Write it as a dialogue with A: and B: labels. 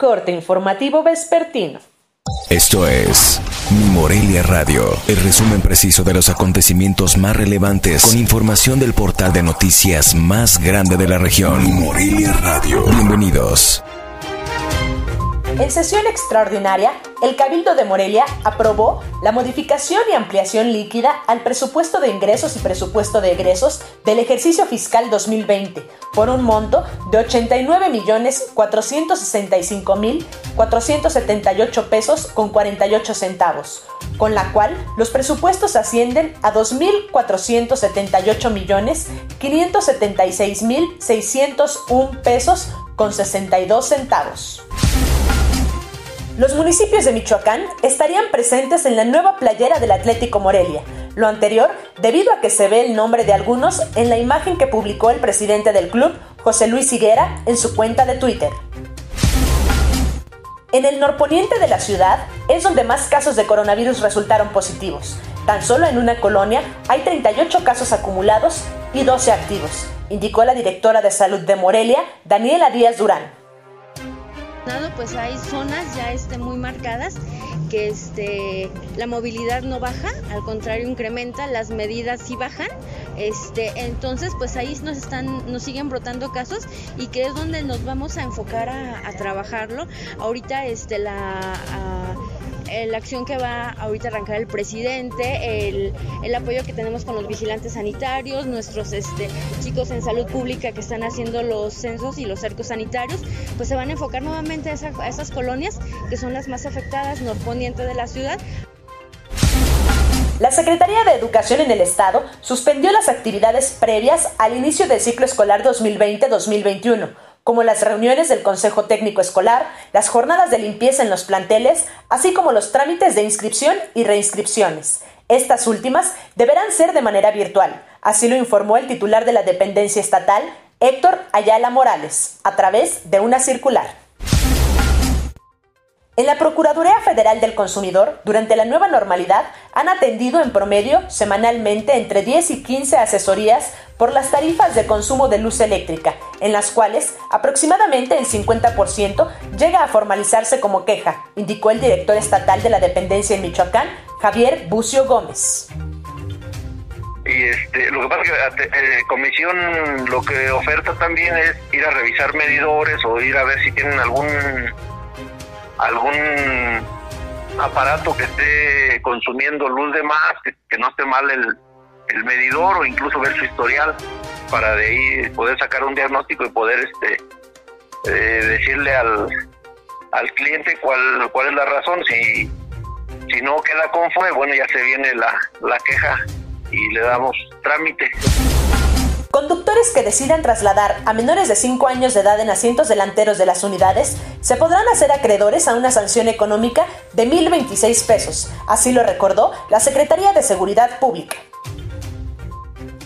A: Corte informativo vespertino.
B: Esto es Mi Morelia Radio, el resumen preciso de los acontecimientos más relevantes con información del portal de noticias más grande de la región. Morelia Radio. Bienvenidos.
A: En sesión extraordinaria, el Cabildo de Morelia aprobó la modificación y ampliación líquida al presupuesto de ingresos y presupuesto de egresos del ejercicio fiscal 2020 por un monto de 89.465.478 pesos con 48 centavos, con la cual los presupuestos ascienden a 2.478.576.601 pesos con 62 centavos. Los municipios de Michoacán estarían presentes en la nueva playera del Atlético Morelia. Lo anterior debido a que se ve el nombre de algunos en la imagen que publicó el presidente del club, José Luis Higuera, en su cuenta de Twitter. En el norponiente de la ciudad es donde más casos de coronavirus resultaron positivos. Tan solo en una colonia hay 38 casos acumulados y 12 activos, indicó la directora de salud de Morelia, Daniela Díaz Durán
C: pues hay zonas ya este, muy marcadas que este, la movilidad no baja, al contrario incrementa, las medidas sí bajan. Este, entonces, pues ahí nos están, nos siguen brotando casos y que es donde nos vamos a enfocar a, trabajarlo. Ahorita, este, la la acción que va ahorita a arrancar el presidente, el, el, apoyo que tenemos con los vigilantes sanitarios, nuestros este, chicos en salud pública que están haciendo los censos y los cercos sanitarios, pues se van a enfocar nuevamente a, a esas colonias que son las más afectadas norponiente de la ciudad.
A: La Secretaría de Educación en el Estado suspendió las actividades previas al inicio del ciclo escolar 2020-2021 como las reuniones del Consejo Técnico Escolar, las jornadas de limpieza en los planteles, así como los trámites de inscripción y reinscripciones. Estas últimas deberán ser de manera virtual, así lo informó el titular de la dependencia estatal, Héctor Ayala Morales, a través de una circular. En la Procuraduría Federal del Consumidor, durante la nueva normalidad, han atendido en promedio semanalmente entre 10 y 15 asesorías por las tarifas de consumo de luz eléctrica, en las cuales aproximadamente el 50% llega a formalizarse como queja, indicó el director estatal de la dependencia en Michoacán, Javier Bucio Gómez.
D: Y este, lo que pasa es que eh, comisión lo que oferta también es ir a revisar medidores o ir a ver si tienen algún algún aparato que esté consumiendo luz de más, que, no esté mal el, el, medidor o incluso ver su historial para de ahí poder sacar un diagnóstico y poder este eh, decirle al, al cliente cuál, cuál es la razón. Si, si no queda conforme, bueno, ya se viene la, la queja y le damos trámite.
A: Conductores que decidan trasladar a menores de 5 años de edad en asientos delanteros de las unidades se podrán hacer acreedores a una sanción económica de 1.026 pesos, así lo recordó la Secretaría de Seguridad Pública.